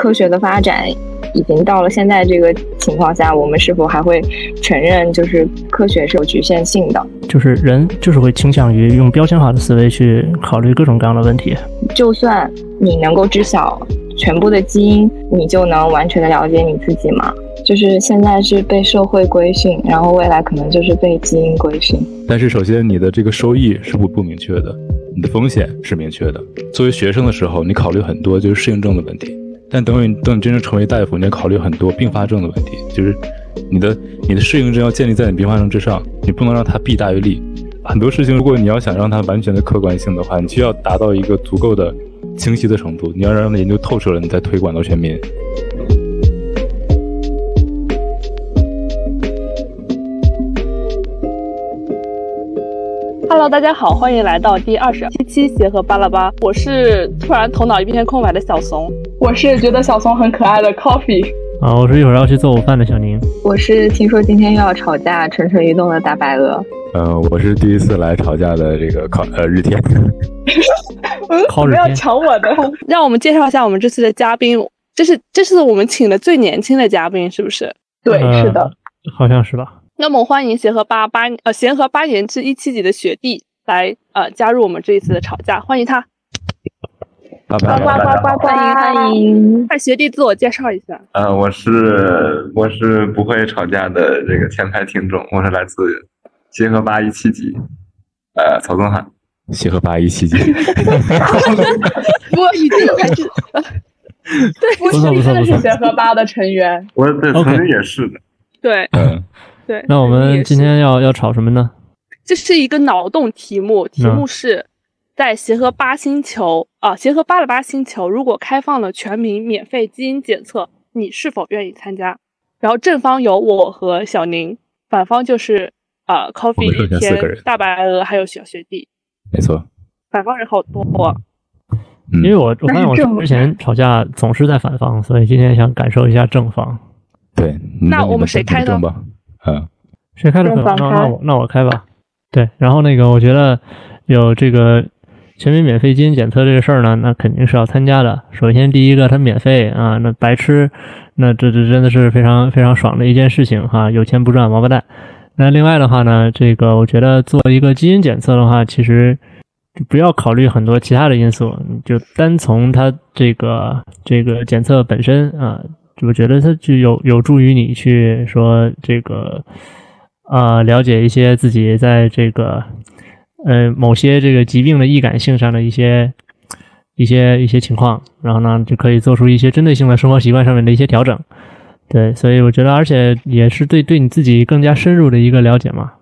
科学的发展已经到了现在这个情况下，我们是否还会承认就是科学是有局限性的？就是人就是会倾向于用标签化的思维去考虑各种各样的问题。就算你能够知晓全部的基因，你就能完全的了解你自己吗？就是现在是被社会规训，然后未来可能就是被基因规训。但是首先你的这个收益是不不明确的，你的风险是明确的。作为学生的时候，你考虑很多就是适应症的问题，但等你等你真正成为大夫，你要考虑很多并发症的问题，就是你的你的适应症要建立在你并发症之上，你不能让它弊大于利。很多事情，如果你要想让它完全的客观性的话，你需要达到一个足够的清晰的程度，你要让它研究透彻了，你再推广到全民。Hello，大家好，欢迎来到第二十七期协和巴拉巴。我是突然头脑一片空白的小怂，我是觉得小怂很可爱的 Coffee。啊，我是一会儿要去做午饭的小宁。我是听说今天又要吵架，蠢蠢欲动的大白鹅。呃，我是第一次来吵架的这个考呃日天。不要抢我的。让我们介绍一下我们这次的嘉宾，这是这是我们请的最年轻的嘉宾，是不是？对，是的，好像是吧。那么欢迎协和八八呃协和八年制一七级的学弟来呃加入我们这一次的吵架，欢迎他。呱呱呱呱呱！欢迎欢迎！快学弟自我介绍一下。呃，我是我是不会吵架的这个前排听众，我是来自协和八一七级，呃，曹宗涵。协和八一七级。我已经开始。对，我是真的是协和八的成员。我对曾经也是的。对。嗯。对，那我们今天要要吵什么呢？这是一个脑洞题目，题目是在协和八星球啊，协和八的八星球，如果开放了全民免费基因检测，你是否愿意参加？然后正方有我和小宁，反方就是啊，Coffee、一天、大白鹅还有小学弟。没错，反方人好多。因为我我发现我之前吵架总是在反方，所以今天想感受一下正方。对，那我们谁开呢？嗯，谁开的口？那那我那我开吧。对，然后那个，我觉得有这个全民免费基因检测这个事儿呢，那肯定是要参加的。首先，第一个它免费啊，那白吃，那这这真的是非常非常爽的一件事情哈。有钱不赚王八蛋。那另外的话呢，这个我觉得做一个基因检测的话，其实不要考虑很多其他的因素，就单从它这个这个检测本身啊。我觉得它就有有助于你去说这个，呃，了解一些自己在这个，呃，某些这个疾病的易感性上的一些一些一些情况，然后呢，就可以做出一些针对性的生活习惯上面的一些调整。对，所以我觉得，而且也是对对你自己更加深入的一个了解嘛。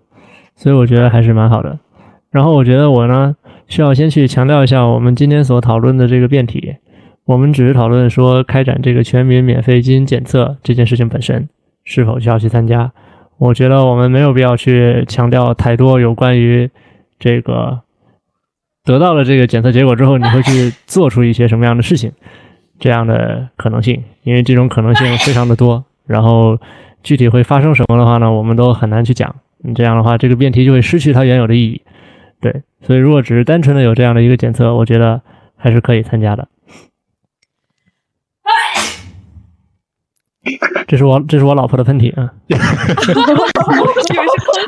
所以我觉得还是蛮好的。然后我觉得我呢，需要先去强调一下我们今天所讨论的这个辩题。我们只是讨论说，开展这个全民免费基因检测这件事情本身是否需要去参加。我觉得我们没有必要去强调太多有关于这个得到了这个检测结果之后，你会去做出一些什么样的事情这样的可能性，因为这种可能性非常的多。然后具体会发生什么的话呢，我们都很难去讲。这样的话，这个辩题就会失去它原有的意义。对，所以如果只是单纯的有这样的一个检测，我觉得还是可以参加的。这是我这是我老婆的喷嚏啊！以为是空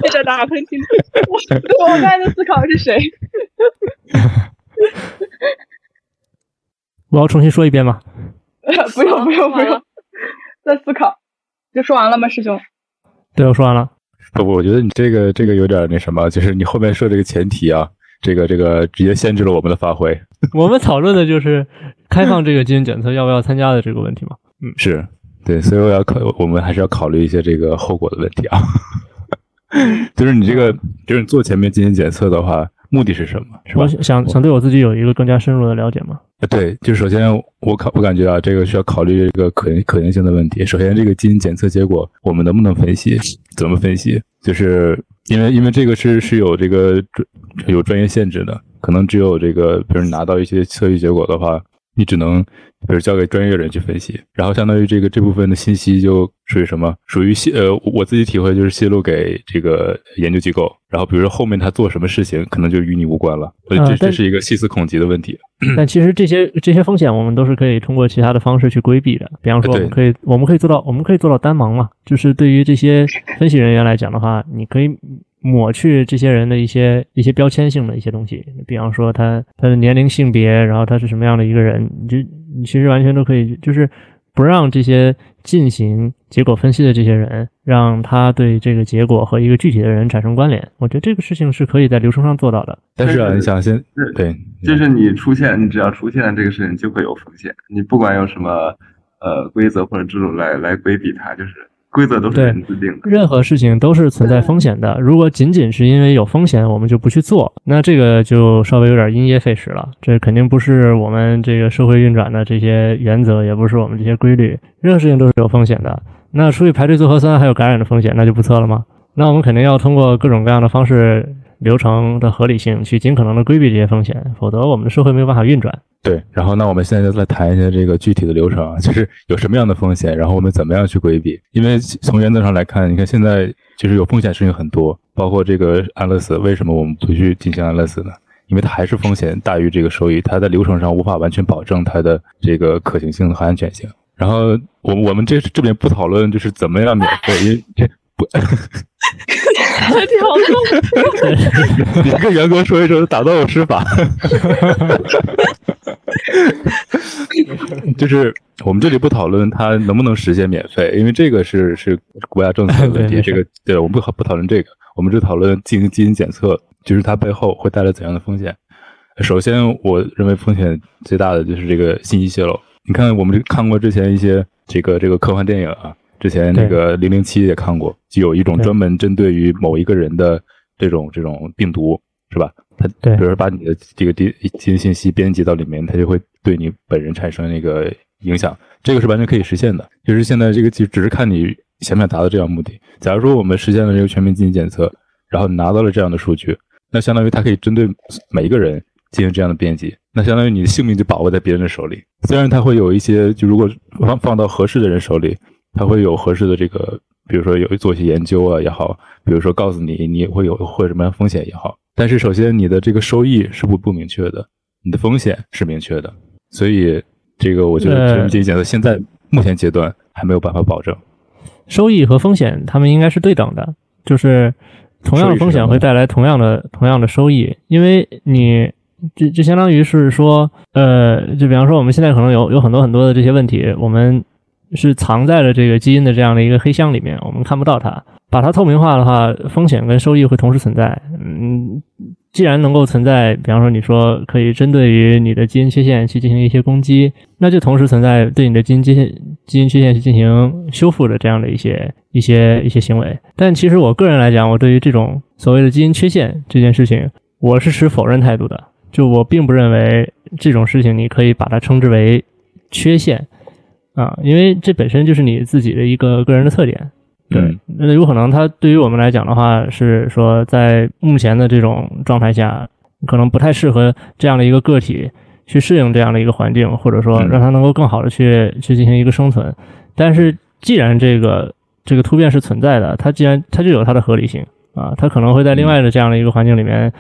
气在打喷嚏。我我刚才在思考是谁？我要重新说一遍吗？不用不用不用，在思考。就说完了吗，师兄？对，我说完了。不不，我觉得你这个这个有点那什么，就是你后面设这个前提啊，这个这个直接限制了我们的发挥。我们讨论的就是开放这个基因检测要不要参加的这个问题嘛？嗯，是。对，所以我要考，我们还是要考虑一些这个后果的问题啊。就是你这个，就是做前面进行检测的话，目的是什么？是吧？想想对我自己有一个更加深入的了解吗？对，就首先我考，我感觉啊，这个需要考虑这个可可行性的问题。首先，这个基因检测结果我们能不能分析？怎么分析？就是因为因为这个是是有这个专有专业限制的，可能只有这个，比如拿到一些测序结果的话。你只能比如交给专业人去分析，然后相当于这个这部分的信息就属于什么？属于泄呃，我自己体会就是泄露给这个研究机构，然后比如说后面他做什么事情，可能就与你无关了。所以这这是一个细思恐极的问题。但其实这些这些风险我们都是可以通过其他的方式去规避的，比方说我们可以我们可以做到我们可以做到单盲嘛，就是对于这些分析人员来讲的话，你可以。抹去这些人的一些一些标签性的一些东西，比方说他他的年龄、性别，然后他是什么样的一个人，你就你其实完全都可以，就是不让这些进行结果分析的这些人，让他对这个结果和一个具体的人产生关联。我觉得这个事情是可以在流程上做到的。但是啊，你想先对，就是你出现，你只要出现这个事情，就会有风险。你不管用什么呃规则或者制度来来规避它，就是。规则都是人制定的，任何事情都是存在风险的。如果仅仅是因为有风险，我们就不去做，那这个就稍微有点因噎废食了。这肯定不是我们这个社会运转的这些原则，也不是我们这些规律。任何事情都是有风险的。那出去排队做核酸还有感染的风险，那就不测了吗？那我们肯定要通过各种各样的方式。流程的合理性，去尽可能的规避这些风险，否则我们的社会没有办法运转。对，然后那我们现在就来谈一下这个具体的流程啊，就是有什么样的风险，然后我们怎么样去规避？因为从原则上来看，你看现在其实有风险事情很多，包括这个安乐死，为什么我们不去进行安乐死呢？因为它还是风险大于这个收益，它在流程上无法完全保证它的这个可行性和安全性。然后我我们这这边不讨论就是怎么样免费，因为这不。跳动，你跟员工说一声，打断我施法。就是我们这里不讨论它能不能实现免费，因为这个是是国家政策的问题。这个对，我们不不讨论这个，我们只讨论进行基因检测，就是它背后会带来怎样的风险。首先，我认为风险最大的就是这个信息泄露。你看，我们看过之前一些这个这个科幻电影啊。之前那个零零七也看过，就有一种专门针对于某一个人的这种这种病毒，是吧？它比如说把你的这个基基因信息编辑到里面，它就会对你本人产生那个影响。这个是完全可以实现的，就是现在这个就只是看你想不想达到这样目的。假如说我们实现了这个全民基因检测，然后拿到了这样的数据，那相当于它可以针对每一个人进行这样的编辑，那相当于你的性命就把握在别人的手里。虽然它会有一些，就如果放放到合适的人手里。他会有合适的这个，比如说有做一些研究啊也好，比如说告诉你你会有会什么样风险也好。但是首先你的这个收益是不不明确的，你的风险是明确的，所以这个我觉得全民基因检测现在目前阶段还没有办法保证收益和风险，他们应该是对等的，就是同样的风险会带来同样的同样的收益，因为你这这相当于是说，呃，就比方说我们现在可能有有很多很多的这些问题，我们。是藏在了这个基因的这样的一个黑箱里面，我们看不到它。把它透明化的话，风险跟收益会同时存在。嗯，既然能够存在，比方说你说可以针对于你的基因缺陷去进行一些攻击，那就同时存在对你的基因缺陷、基因缺陷去进行修复的这样的一些一些一些行为。但其实我个人来讲，我对于这种所谓的基因缺陷这件事情，我是持否认态度的。就我并不认为这种事情你可以把它称之为缺陷。啊，因为这本身就是你自己的一个个人的特点，对，那有可能它对于我们来讲的话，是说在目前的这种状态下，可能不太适合这样的一个个体去适应这样的一个环境，或者说让它能够更好的去去进行一个生存。但是既然这个这个突变是存在的，它既然它就有它的合理性啊，它可能会在另外的这样的一个环境里面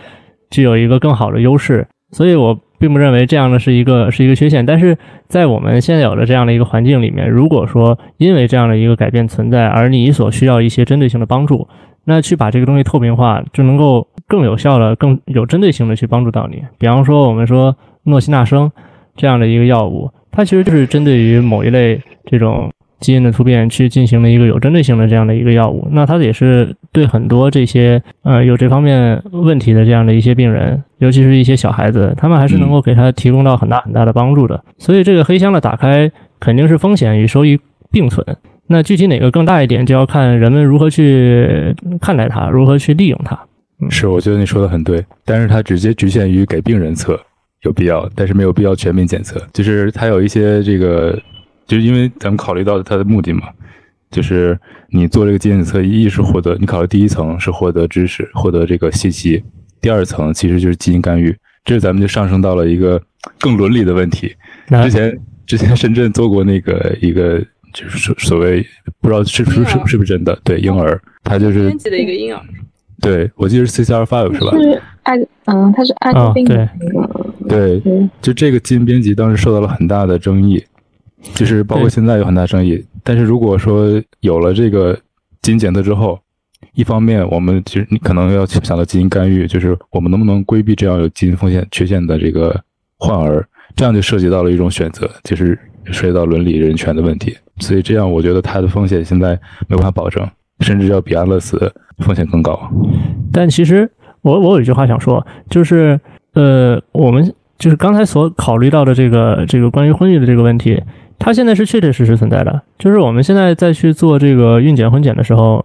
具有一个更好的优势，所以我。并不认为这样的是一个是一个缺陷，但是在我们现有的这样的一个环境里面，如果说因为这样的一个改变存在，而你所需要一些针对性的帮助，那去把这个东西透明化，就能够更有效的、更有针对性的去帮助到你。比方说，我们说诺西那生这样的一个药物，它其实就是针对于某一类这种。基因的突变去进行了一个有针对性的这样的一个药物，那它也是对很多这些呃有这方面问题的这样的一些病人，尤其是一些小孩子，他们还是能够给他提供到很大很大的帮助的。所以这个黑箱的打开肯定是风险与收益并存。那具体哪个更大一点，就要看人们如何去看待它，如何去利用它。是，我觉得你说的很对，但是它直接局限于给病人测有必要，但是没有必要全民检测，就是它有一些这个。就是因为咱们考虑到它的目的嘛，就是你做这个基因检测，一是获得你考虑第一层是获得知识、获得这个信息，第二层其实就是基因干预，这是咱们就上升到了一个更伦理的问题。之前之前深圳做过那个一个，就是所所谓不知道是不是是是不是真的，对婴儿，他就是编辑的一个婴儿。对，我记得是 CCR five 是吧？是艾嗯，他是艾滋病的那个。对，就这个基因编辑当时受到了很大的争议，就是包括现在有很大争议。但是如果说有了这个基因检测之后，一方面我们其实你可能要想到基因干预，就是我们能不能规避这样有基因风险缺陷的这个患儿，这样就涉及到了一种选择，就是涉及到伦理人权的问题。所以这样我觉得它的风险现在没办法保证。甚至要比安乐死风险更高，但其实我我有一句话想说，就是呃，我们就是刚才所考虑到的这个这个关于婚育的这个问题，它现在是确确实实存在的。就是我们现在在去做这个孕检婚检的时候。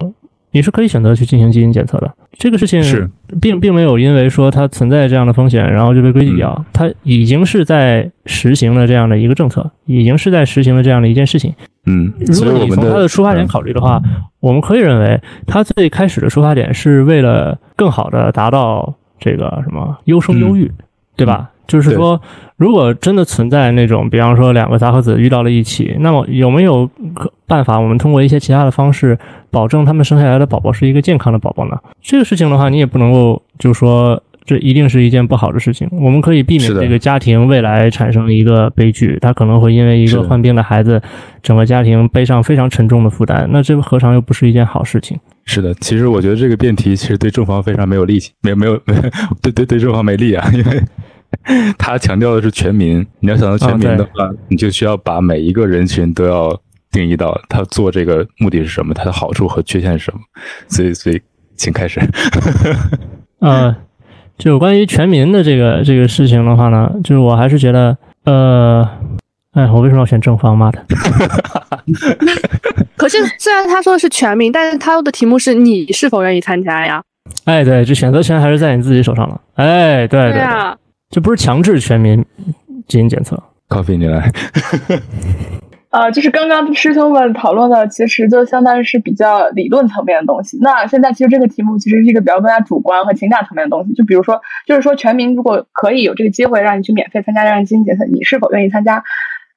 你是可以选择去进行基因检测的，这个事情是并并没有因为说它存在这样的风险，然后就被规避掉。它已经是在实行了这样的一个政策，已经是在实行了这样的一件事情。嗯，如果你从它的出发点考虑的话，我们可以认为它最开始的出发点是为了更好的达到这个什么优生优育，对吧？就是说，如果真的存在那种，比方说两个杂合子遇到了一起，那么有没有办法，我们通过一些其他的方式，保证他们生下来的宝宝是一个健康的宝宝呢？这个事情的话，你也不能够就说这一定是一件不好的事情。我们可以避免这个家庭未来产生一个悲剧，他可能会因为一个患病的孩子，整个家庭背上非常沉重的负担。那这何尝又不是一件好事情？是的，其实我觉得这个辩题其实对正方非常没有力气，没没有 对对对正方没利啊，因为。他强调的是全民，你要想到全民的话，你就需要把每一个人群都要定义到他做这个目的是什么，他的好处和缺陷是什么。所以，所以，请开始。呃，就关于全民的这个这个事情的话呢，就是我还是觉得，呃，哎，我为什么要选正方？妈的！可是，虽然他说的是全民，但是他的题目是你是否愿意参加呀？哎，对，这选择权还是在你自己手上了。哎，对对对。这不是强制全民基因检测。Coffee，你来。呃，就是刚刚师兄们讨论的，其实就相当于是比较理论层面的东西。那现在其实这个题目其实是一个比较更加主观和情感层面的东西。就比如说，就是说全民如果可以有这个机会让你去免费参加这样基因检测，你是否愿意参加？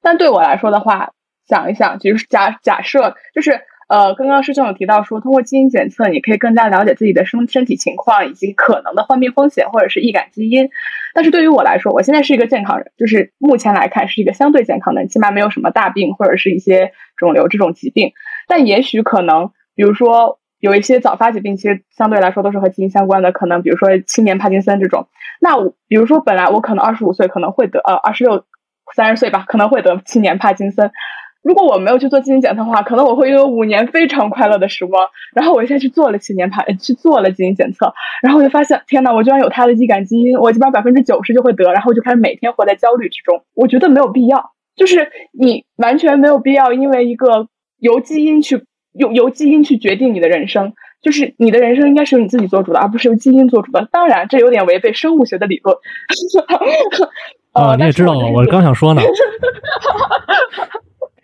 但对我来说的话，想一想，就是假假设就是。呃，刚刚师兄有提到说，通过基因检测，你可以更加了解自己的身身体情况以及可能的患病风险或者是易感基因。但是对于我来说，我现在是一个健康人，就是目前来看是一个相对健康的，起码没有什么大病或者是一些肿瘤这种疾病。但也许可能，比如说有一些早发疾病，其实相对来说都是和基因相关的，可能比如说青年帕金森这种。那我比如说本来我可能二十五岁可能会得，呃，二十六、三十岁吧，可能会得青年帕金森。如果我没有去做基因检测的话，可能我会拥有五年非常快乐的时光。然后我现在去做了七年排，去做了基因检测，然后我就发现，天呐，我居然有他的易感基因，我基本上百分之九十就会得。然后我就开始每天活在焦虑之中。我觉得没有必要，就是你完全没有必要，因为一个由基因去由由基因去决定你的人生，就是你的人生应该是由你自己做主的，而不是由基因做主的。当然，这有点违背生物学的理论。啊，你也知道，我刚想说呢。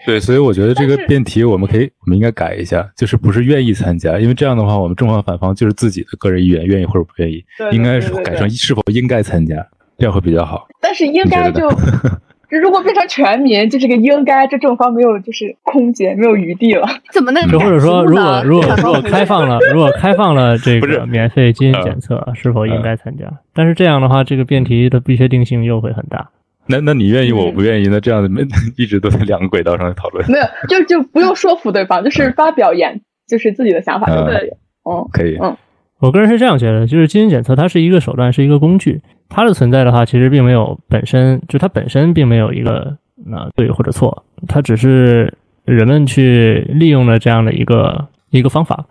对，所以我觉得这个辩题我们可以，我们应该改一下，就是不是愿意参加，因为这样的话，我们正方反方就是自己的个人意愿，愿意或者不愿意，应该是改成是否应该参加，这样会比较好。但是应该就，如果变成全民，就这个应该，这正方没有就是空间，没有余地了。怎么能？或者说，如果如 果如果开放了，如果开放了这个免费基因检测，是否应该参加？但是这样的话，这个辩题的不确定性又会很大。那那你愿意，我不愿意，那这样子没 一直都在两个轨道上讨论。没有，就就不用说服对方，就是发表言，就是自己的想法就可以。嗯，可以。嗯，我个人是这样觉得，就是基因检测它是一个手段，是一个工具。它的存在的话，其实并没有本身就它本身并没有一个那对或者错，它只是人们去利用了这样的一个一个方法。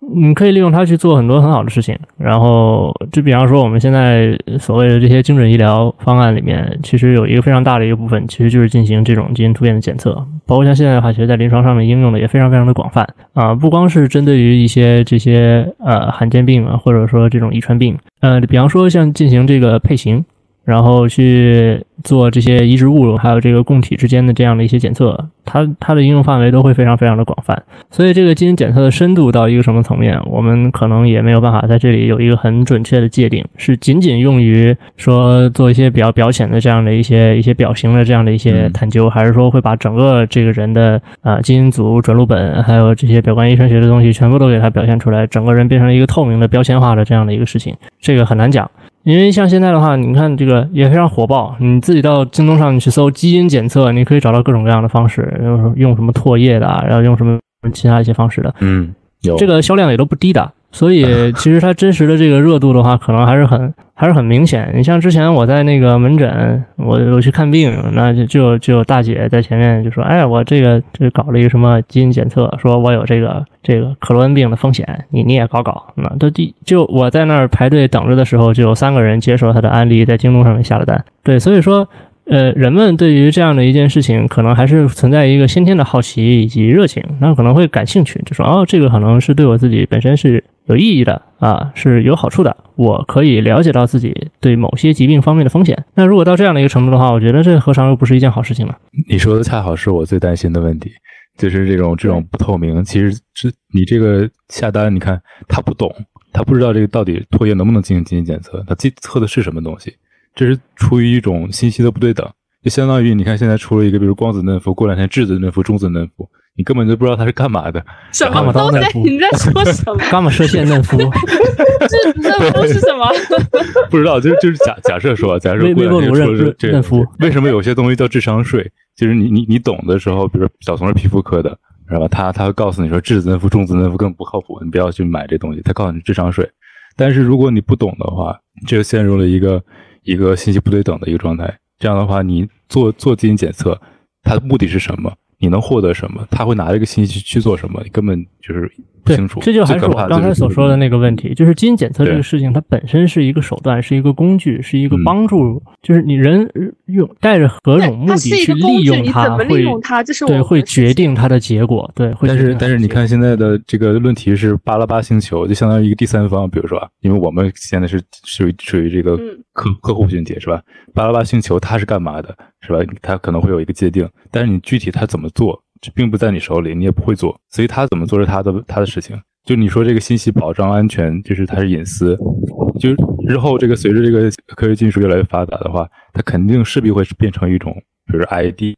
你可以利用它去做很多很好的事情，然后就比方说我们现在所谓的这些精准医疗方案里面，其实有一个非常大的一个部分，其实就是进行这种基因突变的检测，包括像现在的话，其实在临床上面应用的也非常非常的广泛啊，不光是针对于一些这些呃罕见病啊，或者说这种遗传病，呃，比方说像进行这个配型。然后去做这些移植物，还有这个供体之间的这样的一些检测，它它的应用范围都会非常非常的广泛。所以这个基因检测的深度到一个什么层面，我们可能也没有办法在这里有一个很准确的界定，是仅仅用于说做一些比较表浅的这样的一些一些表型的这样的一些探究，还是说会把整个这个人的啊基因组转录本，还有这些表观遗传学的东西全部都给它表现出来，整个人变成一个透明的标签化的这样的一个事情，这个很难讲。因为像现在的话，你看这个也非常火爆。你自己到京东上你去搜基因检测，你可以找到各种各样的方式，用用什么唾液的，然后用什么其他一些方式的。嗯，有这个销量也都不低的。所以 其实它真实的这个热度的话，可能还是很还是很明显。你像之前我在那个门诊，我我去看病，那就就就有大姐在前面就说：“哎，我这个这搞了一个什么基因检测，说我有这个这个克罗恩病的风险，你你也搞搞。”那都第就我在那儿排队等着的时候，就有三个人接受他的案例，在京东上面下了单。对，所以说。呃，人们对于这样的一件事情，可能还是存在一个先天的好奇以及热情，那可能会感兴趣，就说哦，这个可能是对我自己本身是有意义的啊，是有好处的，我可以了解到自己对某些疾病方面的风险。那如果到这样的一个程度的话，我觉得这何尝又不是一件好事情呢？你说的恰好是我最担心的问题，就是这种这种不透明。其实这你这个下单，你看他不懂，他不知道这个到底唾液能不能进行基因检测，他测的是什么东西。这是出于一种信息的不对等，就相当于你看现在出了一个，比如光子嫩肤，过两天质子嫩肤、中子嫩肤，你根本就不知道它是干嘛的。什么东西？你在说 什么？伽马射线嫩肤？质子嫩肤是什么？不知道，就就是假假设说，假设过两天出了这嫩肤，为什么有些东西叫智商税？就是你你你懂的时候，比如小松是皮肤科的，是吧？他他会告诉你说质子嫩肤、中子嫩肤更不靠谱，你不要去买这东西。他告诉你智商税，但是如果你不懂的话，就陷入了一个。一个信息不对等的一个状态，这样的话，你做做基因检测，它的目的是什么？你能获得什么？他会拿这个信息去做什么？你根本就是不清楚。这就还是我刚才所说的那个问题，就是基因检测这个事情，它本身是一个手段，是一个工具，是一个帮助。就是你人用带着何种目的去利用它，会对会决定它的结果。对，但是但是你看现在的这个论题是巴拉巴星球，就相当于一个第三方，比如说，因为我们现在是属于属于这个客客户群体是吧？巴拉巴星球它是干嘛的？是吧？它可能会有一个界定，但是你具体它怎么做，这并不在你手里，你也不会做，所以他怎么做是他的他的事情。就你说这个信息保障安全，就是它是隐私，就日后这个随着这个科学技术越来越发达的话，它肯定势必会变成一种，比如 ID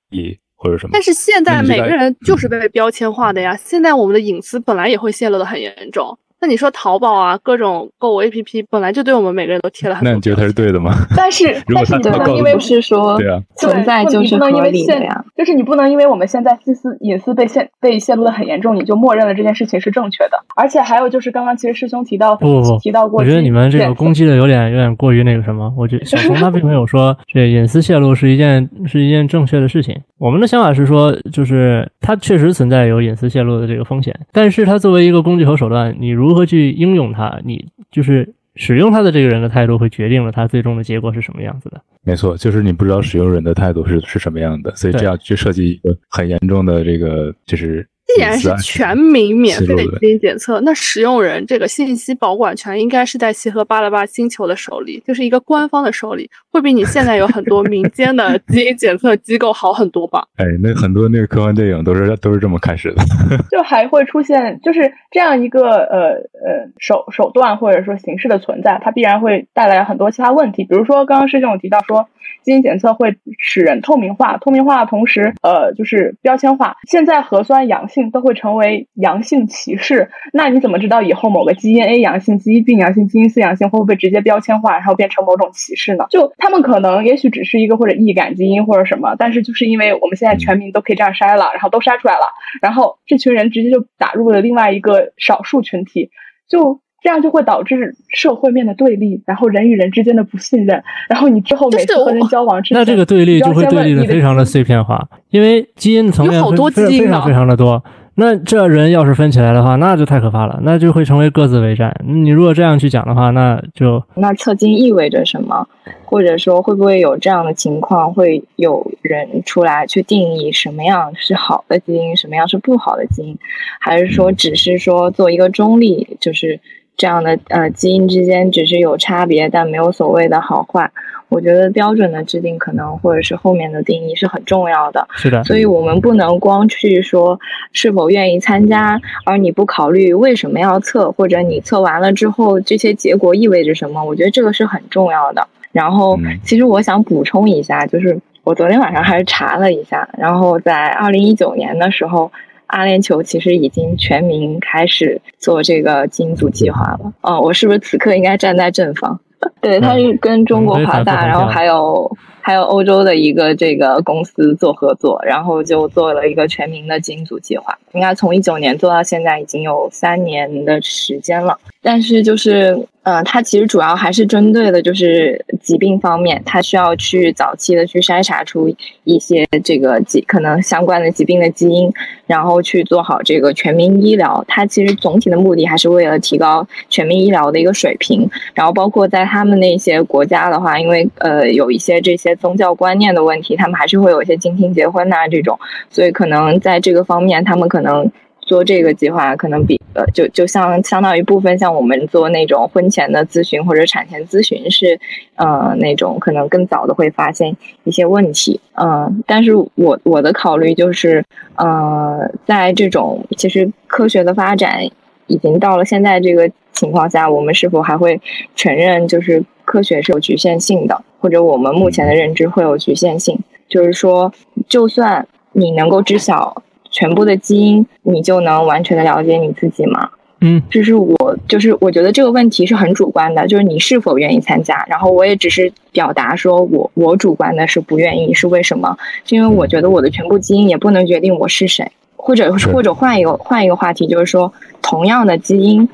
或者什么。但是现在每个人就是被标签化的呀，现在我们的隐私本来也会泄露的很严重。那你说淘宝啊，各种购物 APP 本来就对我们每个人都贴了很多。那你觉得它是对的吗？但是，但是你不能因为不是说对啊，存在就是合理的呀。就是你不能因为我们现在私私隐私被泄被泄露的很严重，你就默认了这件事情是正确的。而且还有就是刚刚其实师兄提到不不提到过，我觉得你们这个攻击的有点有点过于那个什么。我觉得小红他并没有说这隐私泄露是一件是一件正确的事情。我们的想法是说，就是它确实存在有隐私泄露的这个风险，但是它作为一个工具和手段，你如如何去应用？它，你就是使用它的这个人的态度，会决定了它最终的结果是什么样子的。没错，就是你不知道使用人的态度是是什么样的，所以这样就涉及一个很严重的这个就是。既然是全民免费的基因检测，那使用人这个信息保管权应该是在协和巴拉巴星球的手里，就是一个官方的手里，会比你现在有很多民间的基因检测机构好很多吧？哎，那很多那个科幻电影都是都是这么开始的，就还会出现就是这样一个呃呃手手段或者说形式的存在，它必然会带来很多其他问题，比如说刚刚师兄有提到说。基因检测会使人透明化，透明化的同时，呃，就是标签化。现在核酸阳性都会成为阳性歧视，那你怎么知道以后某个基因 A 阳性、基因 B 阳性、基因 C 阳性会不会直接标签化，然后变成某种歧视呢？就他们可能也许只是一个或者易感基因或者什么，但是就是因为我们现在全民都可以这样筛了，然后都筛出来了，然后这群人直接就打入了另外一个少数群体，就。这样就会导致社会面的对立，然后人与人之间的不信任，然后你之后每次和人交往之前，那这个对立就会对立的非常的碎片化，因为基因层面非非常非常的多。那这人要是分起来的话，那就太可怕了，那就会成为各自为战。你如果这样去讲的话，那就那测基因意味着什么？或者说会不会有这样的情况，会有人出来去定义什么样是好的基因，什么样是不好的基因？还是说只是说做一个中立，就是？这样的呃基因之间只是有差别，但没有所谓的好坏，我觉得标准的制定可能或者是后面的定义是很重要的。是的，所以我们不能光去说是否愿意参加，而你不考虑为什么要测，或者你测完了之后这些结果意味着什么？我觉得这个是很重要的。然后，其实我想补充一下，就是我昨天晚上还是查了一下，然后在二零一九年的时候，阿联酋其实已经全民开始做这个基因组计划了。哦，我是不是此刻应该站在正方？对，他是跟中国华大，然后还有还有欧洲的一个这个公司做合作，然后就做了一个全民的基因组计划。应该从一九年做到现在，已经有三年的时间了。但是就是。嗯，它其实主要还是针对的就是疾病方面，它需要去早期的去筛查出一些这个疾可能相关的疾病的基因，然后去做好这个全民医疗。它其实总体的目的还是为了提高全民医疗的一个水平。然后包括在他们那些国家的话，因为呃有一些这些宗教观念的问题，他们还是会有一些近亲结婚呐这种，所以可能在这个方面，他们可能。做这个计划可能比呃，就就像相当于部分像我们做那种婚前的咨询或者产前咨询是，呃，那种可能更早的会发现一些问题，嗯，但是我我的考虑就是，呃，在这种其实科学的发展已经到了现在这个情况下，我们是否还会承认就是科学是有局限性的，或者我们目前的认知会有局限性？就是说，就算你能够知晓。全部的基因，你就能完全的了解你自己吗？嗯，这是我，就是我觉得这个问题是很主观的，就是你是否愿意参加。然后我也只是表达说我我主观的是不愿意，是为什么？是因为我觉得我的全部基因也不能决定我是谁，或者或者换一个换一个话题，就是说同样的基因，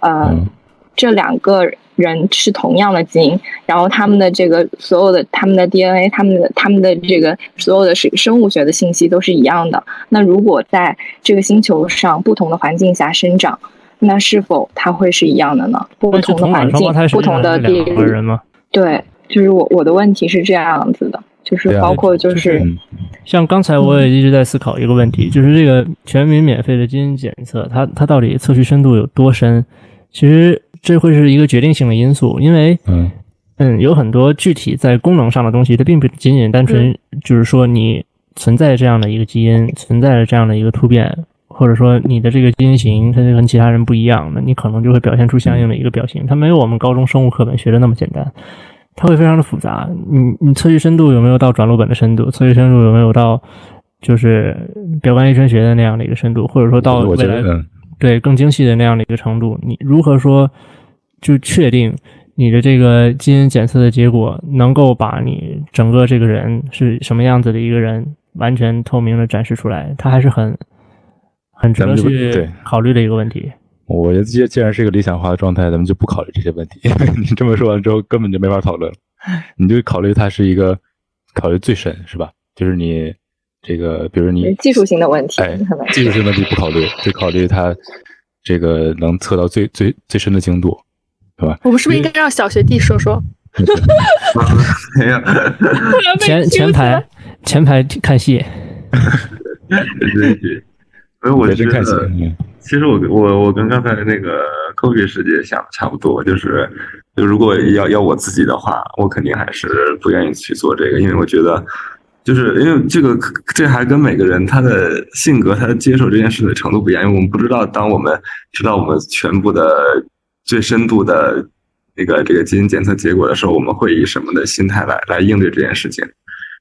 呃，这两个。人是同样的基因，然后他们的这个所有的他们的 DNA，他们的他们的这个所有的是生物学的信息都是一样的。那如果在这个星球上不同的环境下生长，那是否它会是一样的呢？不同的环境，不同的地域吗？对，就是我我的问题是这样子的，就是包括就是像刚才我也一直在思考一个问题，就是这个全民免费的基因检测，它它到底测序深度有多深？其实。这会是一个决定性的因素，因为嗯嗯，有很多具体在功能上的东西，它并不仅仅单纯就是说你存在这样的一个基因，存在着这样的一个突变，或者说你的这个基因型它就跟其他人不一样，那你可能就会表现出相应的一个表情。它没有我们高中生物课本学的那么简单，它会非常的复杂。你你测序深度有没有到转录本的深度？测序深度有没有到就是表观遗传学的那样的一个深度？或者说到未来对更精细的那样的一个程度？你如何说？就确定你的这个基因检测的结果能够把你整个这个人是什么样子的一个人完全透明的展示出来，它还是很很值得去考虑的一个问题。我觉得既既然是一个理想化的状态，咱们就不考虑这些问题。你这么说完之后，根本就没法讨论了。你就考虑它是一个考虑最深是吧？就是你这个，比如你技术性的问题，哎，技术性问题不考虑，只考虑它这个能测到最最最深的精度。是吧？我们是不是应该让小学弟说说？没有，前前排前排看戏。对对，所以我觉得，其实我我我跟刚才那个 Kobe 师姐想的差不多，就是就如果要要我自己的话，我肯定还是不愿意去做这个，因为我觉得，就是因为这个这还跟每个人他的性格、他接受这件事的程度不一样，因为我们不知道，当我们知道我们全部的。最深度的那个这个基因检测结果的时候，我们会以什么的心态来来应对这件事情？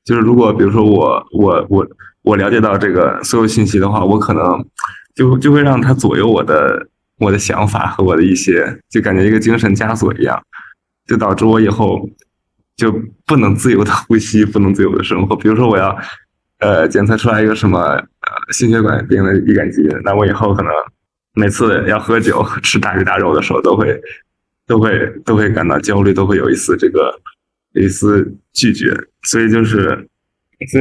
就是如果比如说我我我我了解到这个所有信息的话，我可能就就会让它左右我的我的想法和我的一些，就感觉一个精神枷锁一样，就导致我以后就不能自由的 呼吸，不能自由的生活。比如说我要呃检测出来一个什么呃心血管病的易感基因，那我以后可能。每次要喝酒、吃大鱼大肉的时候，都会、都会、都会感到焦虑，都会有一丝这个、一丝拒绝。所以就是，这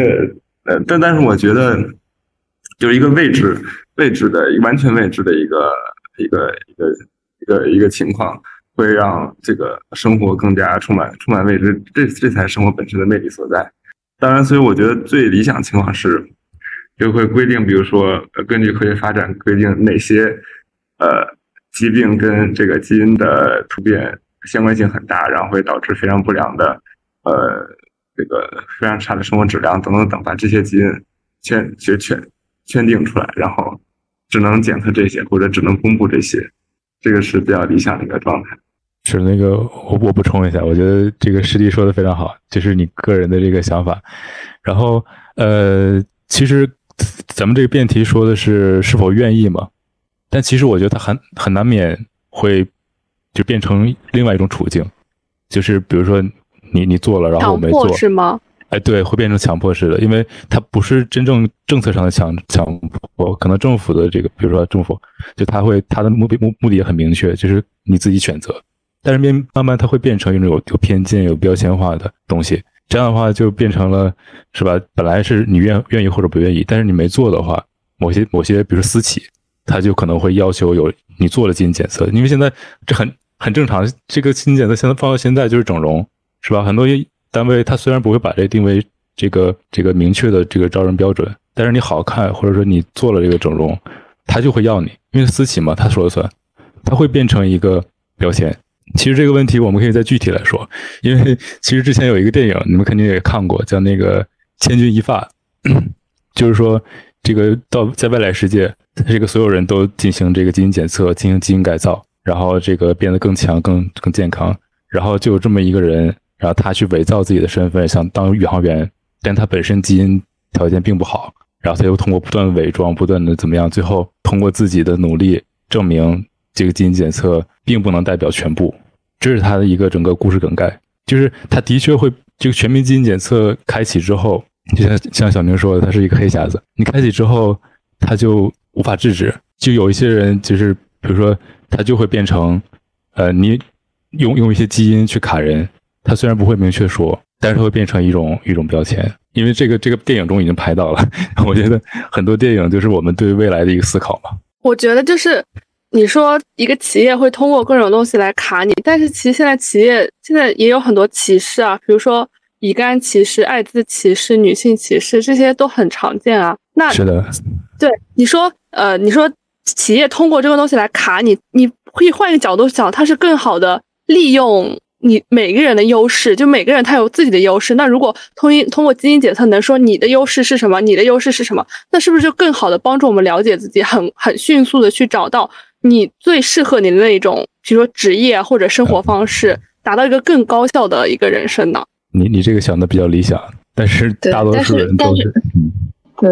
呃，但但是我觉得，有一个未知、未知的、完全未知的一个、一个、一个、一个、一个情况，会让这个生活更加充满、充满未知。这这才是生活本身的魅力所在。当然，所以我觉得最理想情况是。就会规定，比如说，根据科学发展规定哪些呃疾病跟这个基因的突变相关性很大，然后会导致非常不良的呃这个非常差的生活质量等等等，把这些基因圈就圈圈定出来，然后只能检测这些或者只能公布这些，这个是比较理想的一个状态。是那个我我补充一下，我觉得这个师弟说的非常好，就是你个人的这个想法。然后呃，其实咱们这个辩题说的是是否愿意嘛？但其实我觉得他很很难免会就变成另外一种处境，就是比如说你你做了，然后我没做，是吗？哎，对，会变成强迫式的，因为它不是真正政策上的强强迫，可能政府的这个，比如说政府，就他会他的目的目目的也很明确，就是你自己选择，但是慢慢慢它会变成一种有有偏见、有标签化的东西，这样的话就变成了是吧？本来是你愿愿意或者不愿意，但是你没做的话，某些某些，比如私企。他就可能会要求有你做了基因检测，因为现在这很很正常。这个基因检测现在放到现在就是整容，是吧？很多单位他虽然不会把这定为这个这个明确的这个招人标准，但是你好看或者说你做了这个整容，他就会要你，因为私企嘛，他说了算，他会变成一个标签。其实这个问题我们可以再具体来说，因为其实之前有一个电影你们肯定也看过，叫那个《千钧一发 》，就是说这个到在未来世界。这个所有人都进行这个基因检测，进行基因改造，然后这个变得更强、更更健康。然后就有这么一个人，然后他去伪造自己的身份，想当宇航员，但他本身基因条件并不好。然后他又通过不断伪装、不断的怎么样，最后通过自己的努力证明这个基因检测并不能代表全部。这是他的一个整个故事梗概，就是他的确会这个全民基因检测开启之后，就像像小明说的，他是一个黑匣子。你开启之后，他就。无法制止，就有一些人，就是比如说，他就会变成，呃，你用用一些基因去卡人，他虽然不会明确说，但是会变成一种一种标签，因为这个这个电影中已经拍到了。我觉得很多电影就是我们对未来的一个思考嘛。我觉得就是你说一个企业会通过各种东西来卡你，但是其实现在企业现在也有很多歧视啊，比如说乙肝歧视、艾滋歧视、女性歧视，这些都很常见啊。那是的，对你说。呃，你说企业通过这个东西来卡你，你可以换一个角度想，它是更好的利用你每个人的优势，就每个人他有自己的优势。那如果通通过基因检测能说你的优势是什么，你的优势是什么，那是不是就更好的帮助我们了解自己，很很迅速的去找到你最适合你的那一种，比如说职业或者生活方式，达到一个更高效的一个人生呢？你你这个想的比较理想，但是大多数人都是，对。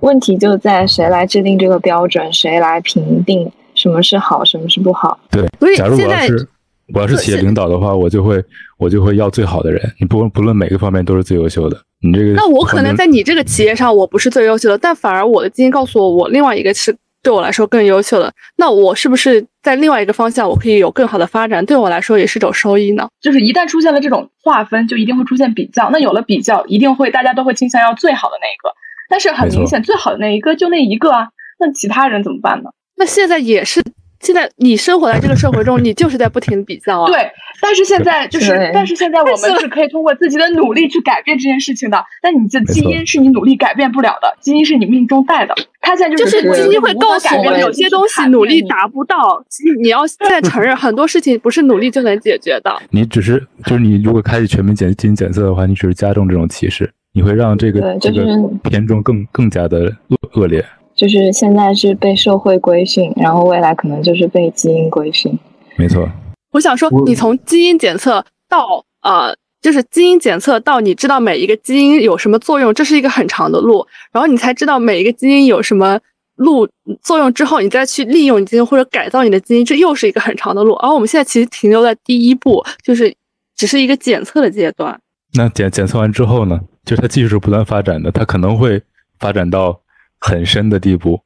问题就在谁来制定这个标准，谁来评定什么是好，什么是不好？对，假如我要是我要是企业领导的话，我就会我就会要最好的人，你不不论每个方面都是最优秀的。你这个那我可能在你这个企业上我不是最优秀的，但反而我的基因告诉我，我另外一个是对我来说更优秀的。那我是不是在另外一个方向我可以有更好的发展？对我来说也是种收益呢？就是一旦出现了这种划分，就一定会出现比较。那有了比较，一定会大家都会倾向要最好的那一个。但是很明显，最好的那一个就那一个啊，那其他人怎么办呢？那现在也是，现在你生活在这个社会中，你就是在不停的比较啊。对，但是现在就是，但是现在我们是可以通过自己的努力去改变这件事情的。但你的基因是你努力改变不了的，基因是你命中带的。他现在就是基因会告诉我，有些东西努力达不到。你要现在承认，很多事情不是努力就能解决的。你只是就是你如果开启全民检基因检测的话，你只是加重这种歧视。你会让这个这个偏重更更加的恶恶劣，就是现在是被社会规训，然后未来可能就是被基因规训。没错，我想说，你从基因检测到呃，就是基因检测到你知道每一个基因有什么作用，这是一个很长的路。然后你才知道每一个基因有什么路作用之后，你再去利用你基因或者改造你的基因，这又是一个很长的路。而我们现在其实停留在第一步，就是只是一个检测的阶段。那检检测完之后呢？就是它技术是不断发展的，它可能会发展到很深的地步。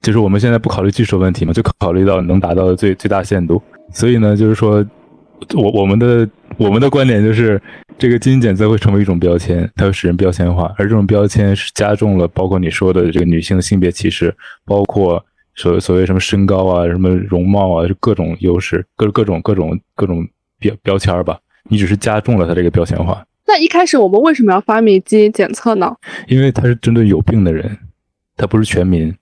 就是我们现在不考虑技术问题嘛，就考虑到能达到的最最大限度。所以呢，就是说，我我们的我们的观点就是，这个基因检测会成为一种标签，它会使人标签化，而这种标签是加重了包括你说的这个女性的性别歧视，包括所所谓什么身高啊、什么容貌啊，就各种优势、各各种各种各种标标签吧，你只是加重了它这个标签化。那一开始我们为什么要发明基因检测呢？因为它是针对有病的人，它不是全民。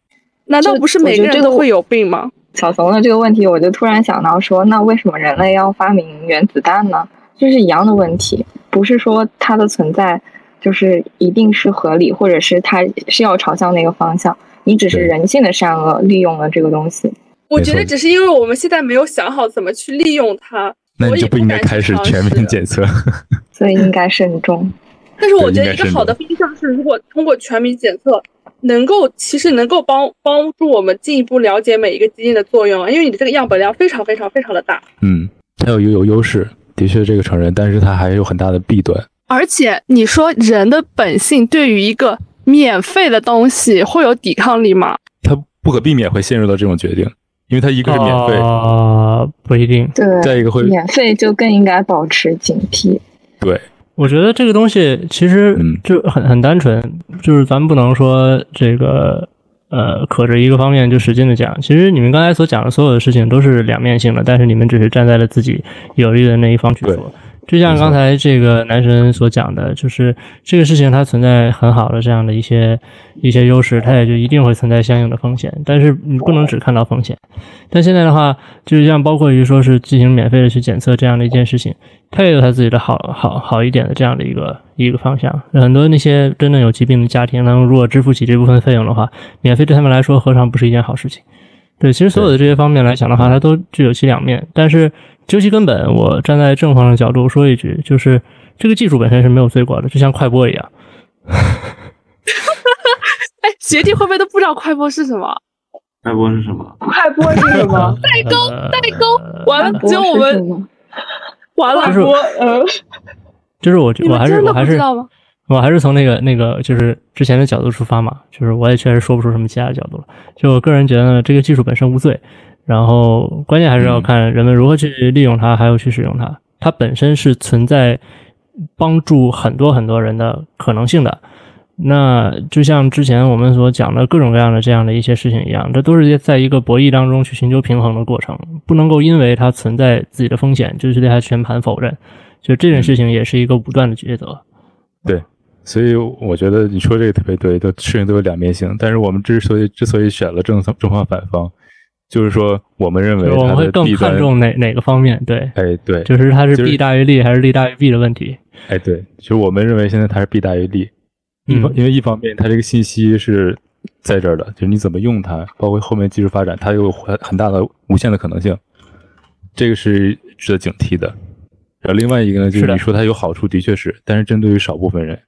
难道不是每个人都会有病吗？小怂的这个问题，我就突然想到说，那为什么人类要发明原子弹呢？这是一样的问题。不是说它的存在就是一定是合理，或者是它是要朝向那个方向。你只是人性的善恶利用了这个东西。我觉得只是因为我们现在没有想好怎么去利用它，那你就不应该开始全民检测，所以应该慎重。但是我觉得一个好的方向是，如果通过全民检测，能够其实能够帮帮助我们进一步了解每一个基因的作用，因为你的这个样本量非常非常非常的大。嗯，它有有有优势，的确这个承认，但是它还有很大的弊端。而且你说人的本性对于一个免费的东西会有抵抗力吗？它不可避免会陷入到这种决定。因为它一个是免费啊，不一定。对，再一个会免费就更应该保持警惕。对，我觉得这个东西其实就很很单纯，就是咱们不能说这个呃，可着一个方面就使劲的讲。其实你们刚才所讲的所有的事情都是两面性的，但是你们只是站在了自己有利的那一方去说。就像刚才这个男神所讲的，就是这个事情它存在很好的这样的一些一些优势，它也就一定会存在相应的风险。但是你不能只看到风险。但现在的话，就是像包括于说是进行免费的去检测这样的一件事情，它也有它自己的好好好一点的这样的一个一个方向。很多那些真正有疾病的家庭，他们如果支付起这部分费用的话，免费对他们来说何尝不是一件好事情？对，其实所有的这些方面来讲的话，它都具有其两面，但是。究其根本，我站在正方的角度说一句，就是这个技术本身是没有罪过的，就像快播一样。哎，学弟会不会都不知道快播是什么？快播是什么？快播是什么？代沟，代沟，完了，只有我们完了。就是呃，就是我，我还是我还是我还是从那个那个就是之前的角度出发嘛，就是我也确实说不出什么其他的角度了。就我个人觉得呢，这个技术本身无罪。然后关键还是要看人们如何去利用它，还有去使用它。它本身是存在帮助很多很多人的可能性的。那就像之前我们所讲的各种各样的这样的一些事情一样，这都是在一个博弈当中去寻求平衡的过程，不能够因为它存在自己的风险，就是对它全盘否认。就这件事情也是一个武断的抉择。对，所以我觉得你说这个特别对，的事情都有两面性。但是我们之所以之所以选了正方正方反方。就是说，我们认为我们会更看重哪哪个方面？对，哎，对，就是它是弊大于利还是利大于弊的问题？哎，对，其实我们认为现在它是弊大于利，一方因为一方面它这个信息是在这儿的，就是你怎么用它，包括后面技术发展，它有很很大的无限的可能性，这个是值得警惕的。然后另外一个呢，就是你说它有好处，的确是，但是针对于少部分人，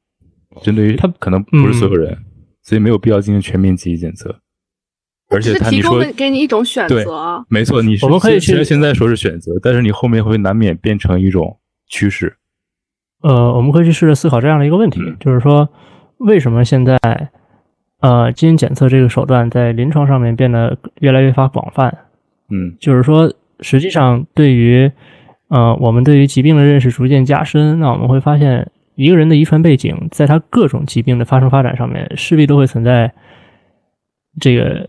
针对于它可能不是所有人，所以没有必要进行全面记忆检测。而且他你说给你一种选择，没错，你我们可以其实现在说是选择，但是你后面会难免变成一种趋势。呃，我们可以去试着思考这样的一个问题，就是说，为什么现在呃基因检测这个手段在临床上面变得越来越发广泛？嗯，就是说，实际上对于呃我们对于疾病的认识逐渐加深，那我们会发现一个人的遗传背景，在他各种疾病的发生发展上面，势必都会存在这个。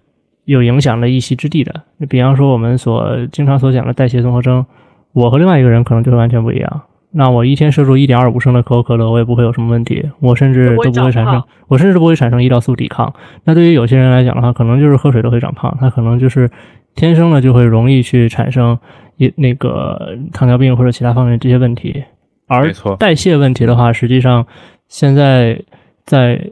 有影响的一席之地的，你比方说我们所经常所讲的代谢综合征，我和另外一个人可能就会完全不一样。那我一天摄入一点二五升的可口可乐，我也不会有什么问题，我甚至都不会产生，我甚至不会产生胰岛素抵抗。那对于有些人来讲的话，可能就是喝水都会长胖，他可能就是天生的就会容易去产生一那个糖尿病或者其他方面这些问题。而代谢问题的话，实际上现在在。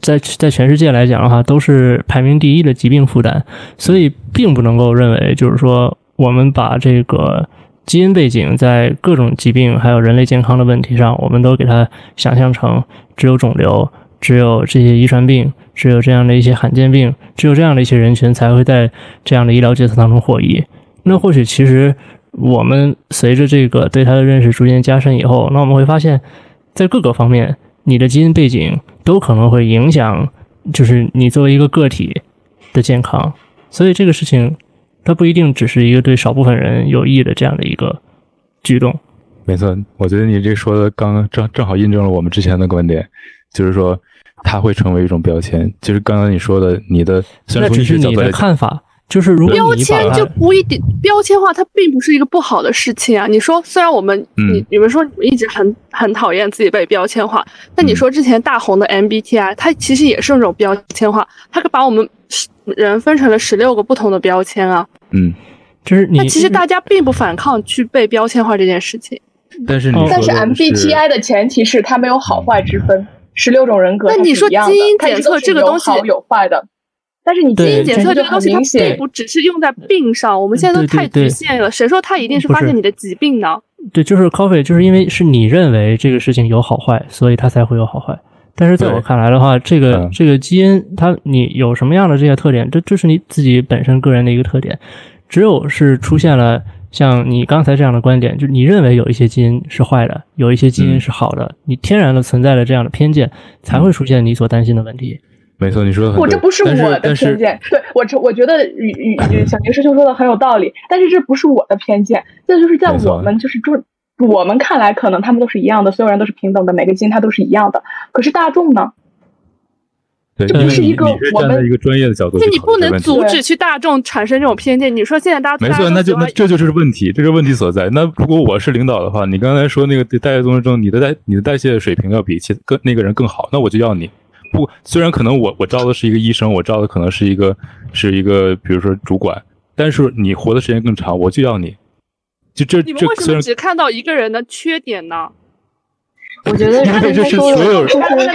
在在全世界来讲的话，都是排名第一的疾病负担，所以并不能够认为，就是说我们把这个基因背景在各种疾病还有人类健康的问题上，我们都给它想象成只有肿瘤，只有这些遗传病，只有这样的一些罕见病，只有这样的一些人群才会在这样的医疗决策当中获益。那或许其实我们随着这个对它的认识逐渐加深以后，那我们会发现，在各个方面。你的基因背景都可能会影响，就是你作为一个个体的健康，所以这个事情它不一定只是一个对少部分人有益的这样的一个举动。没错，我觉得你这说的刚刚正正好印证了我们之前的观点，就是说它会成为一种标签。就是刚刚你说的，你的那只是你的看法。就是如标签就不一定标签化，它并不是一个不好的事情啊。你说，虽然我们你你们说你们一直很很讨厌自己被标签化，那你说之前大红的 MBTI，它其实也是那种标签化，它把我们人分成了十六个不同的标签啊。嗯，就是你。其实大家并不反抗去被标签化这件事情。但是但是 MBTI 的前提是它没有好坏之分，十六种人格。那你说基因检测这个东西有好有坏的，但是你基因检测这个东西它并不只是用在病上，我们现在都太局限了。谁说它一定是发现你的疾病呢？对，就是 coffee，就是因为是你认为这个事情有好坏，所以它才会有好坏。但是在我看来的话，这个这个基因它你有什么样的这些特点，这这是你自己本身个人的一个特点。只有是出现了像你刚才这样的观点，就是你认为有一些基因是坏的，有一些基因是好的，你天然的存在了这样的偏见，才会出现你所担心的问题。没错，你说的很我这不是我的偏见，对我这我觉得与与小宁师兄说的很有道理，但是这不是我的偏见，这就是在我们就是就我们看来，可能他们都是一样的，所有人都是平等的，每个基因它都是一样的，可是大众呢？对，这不是一个我们一个专业的角度，就你不能阻止去大众产生这种偏见。你说现在大家没错，那就那这就是问题，这是问题所在。那如果我是领导的话，你刚才说那个代谢综合症，你的代你的代谢水平要比其跟那个人更好，那我就要你。不，虽然可能我我招的是一个医生，我招的可能是一个是一个比如说主管，但是你活的时间更长，我就要你。就这，你们为什么只看到一个人的缺点呢？我觉得他的说的就是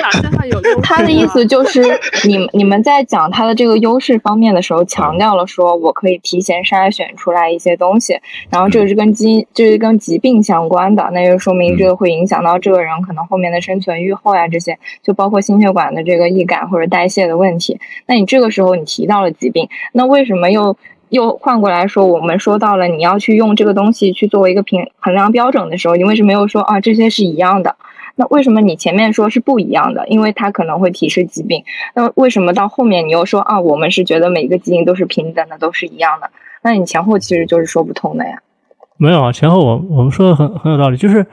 他的意思就是，你你们在讲他的这个优势方面的时候，强调了说我可以提前筛选出来一些东西，然后这个是跟基这是跟疾病相关的，那就说明这个会影响到这个人可能后面的生存、预后呀这些，就包括心血管的这个易感或者代谢的问题。那你这个时候你提到了疾病，那为什么又又换过来说，我们说到了你要去用这个东西去作为一个评衡量标准的时候，你为什么又说啊这些是一样的？那为什么你前面说是不一样的？因为它可能会提示疾病。那为什么到后面你又说啊？我们是觉得每一个基因都是平等的，都是一样的。那你前后其实就是说不通的呀。没有啊，前后我我们说的很很有道理，就是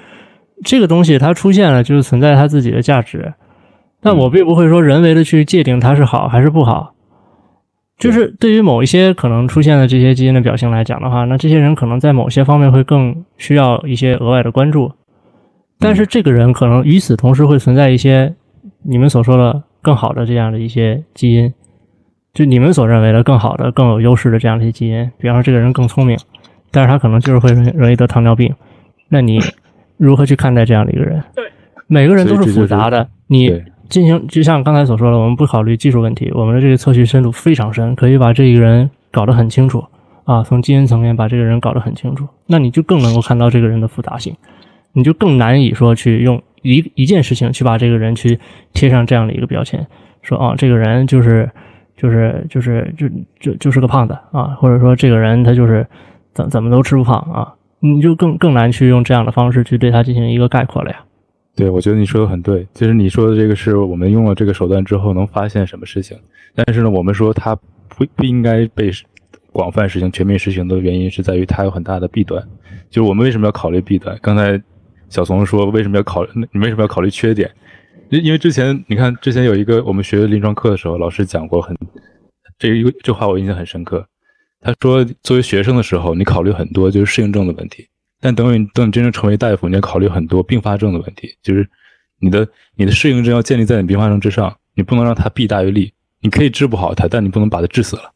这个东西它出现了，就是存在它自己的价值。但我并不会说人为的去界定它是好还是不好。就是对于某一些可能出现的这些基因的表现来讲的话，那这些人可能在某些方面会更需要一些额外的关注。但是这个人可能与此同时会存在一些你们所说的更好的这样的一些基因，就你们所认为的更好的、更有优势的这样的一些基因。比方说，这个人更聪明，但是他可能就是会容易得糖尿病。那你如何去看待这样的一个人？对，每个人都是复杂的。你进行就像刚才所说的，我们不考虑技术问题，我们的这个测序深度非常深，可以把这个人搞得很清楚啊，从基因层面把这个人搞得很清楚。那你就更能够看到这个人的复杂性。你就更难以说去用一一件事情去把这个人去贴上这样的一个标签，说啊，这个人就是就是就是就就就是个胖子啊，或者说这个人他就是怎怎么都吃不胖啊，你就更更难去用这样的方式去对他进行一个概括了呀。对，我觉得你说的很对。其实你说的这个是我们用了这个手段之后能发现什么事情，但是呢，我们说它不不应该被广泛实行、全面实行的原因是在于它有很大的弊端。就是我们为什么要考虑弊端？刚才。小松说：“为什么要考？你为什么要考虑缺点？因因为之前你看，之前有一个我们学临床课的时候，老师讲过很这一个这话我印象很深刻。他说，作为学生的时候，你考虑很多就是适应症的问题；但等你等你真正成为大夫，你要考虑很多并发症的问题。就是你的你的适应症要建立在你并发症之上，你不能让它弊大于利。你可以治不好它，但你不能把它治死了。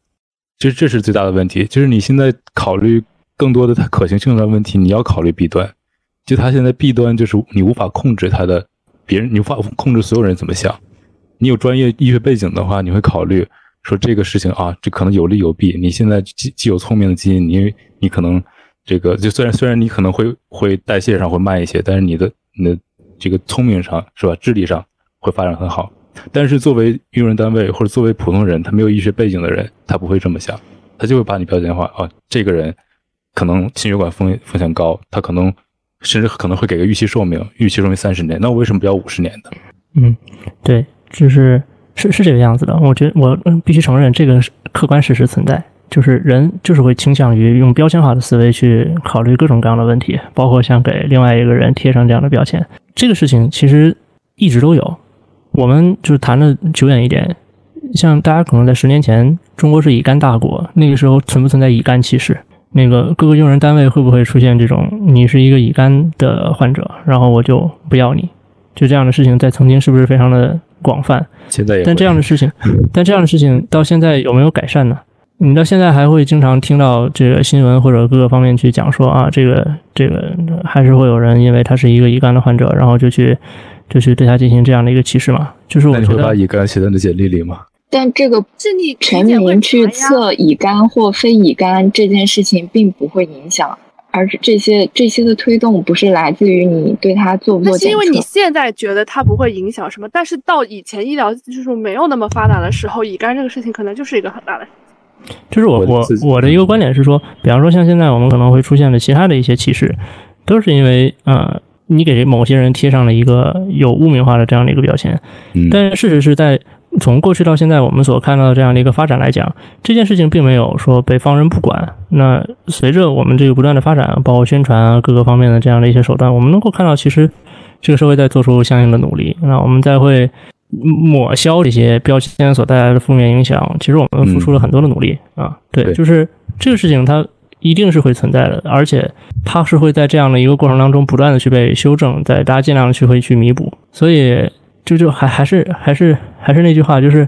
其实这是最大的问题。就是你现在考虑更多的它可行性的问题，你要考虑弊端。”就他现在弊端就是你无法控制他的别人，你无法控制所有人怎么想。你有专业医学背景的话，你会考虑说这个事情啊，这可能有利有弊。你现在既既有聪明的基因，你你可能这个就虽然虽然你可能会会代谢上会慢一些，但是你的你的这个聪明上是吧，智力上会发展很好。但是作为用人单位或者作为普通人，他没有医学背景的人，他不会这么想，他就会把你标签化啊，这个人可能心血管风风险高，他可能。甚至可能会给个预期寿命，预期寿命三十年，那我为什么不要五十年的？嗯，对，就是是是这个样子的。我觉得我必须承认这个客观事实存在，就是人就是会倾向于用标签化的思维去考虑各种各样的问题，包括像给另外一个人贴上这样的标签。这个事情其实一直都有。我们就是谈的久远一点，像大家可能在十年前，中国是乙肝大国，那个时候存不存在乙肝歧视？那个各个用人单位会不会出现这种你是一个乙肝的患者，然后我就不要你，就这样的事情在曾经是不是非常的广泛？现在也。但这样的事情，但这样的事情到现在有没有改善呢？你到现在还会经常听到这个新闻或者各个方面去讲说啊，这个这个还是会有人因为他是一个乙肝的患者，然后就去就去对他进行这样的一个歧视嘛？就是我觉得把乙肝写在你的简历里吗？但这个是你全民去测乙肝或非乙肝这件事情并不会影响，而是这些这些的推动不是来自于你对它做不做检测。是因为你现在觉得它不会影响什么，但是到以前医疗技术没有那么发达的时候，乙肝这个事情可能就是一个很大的。就是我我我的一个观点是说，比方说像现在我们可能会出现的其他的一些歧视，都是因为呃，你给某些人贴上了一个有污名化的这样的一个标签。嗯。但事实是在从过去到现在，我们所看到的这样的一个发展来讲，这件事情并没有说被放任不管。那随着我们这个不断的发展，包括宣传啊各个方面的这样的一些手段，我们能够看到，其实这个社会在做出相应的努力。那我们再会。抹消这些标签所带来的负面影响，其实我们付出了很多的努力啊。对，就是这个事情它一定是会存在的，而且它是会在这样的一个过程当中不断的去被修正，在大家尽量的去会去弥补。所以就就还还是还是还是还是那句话，就是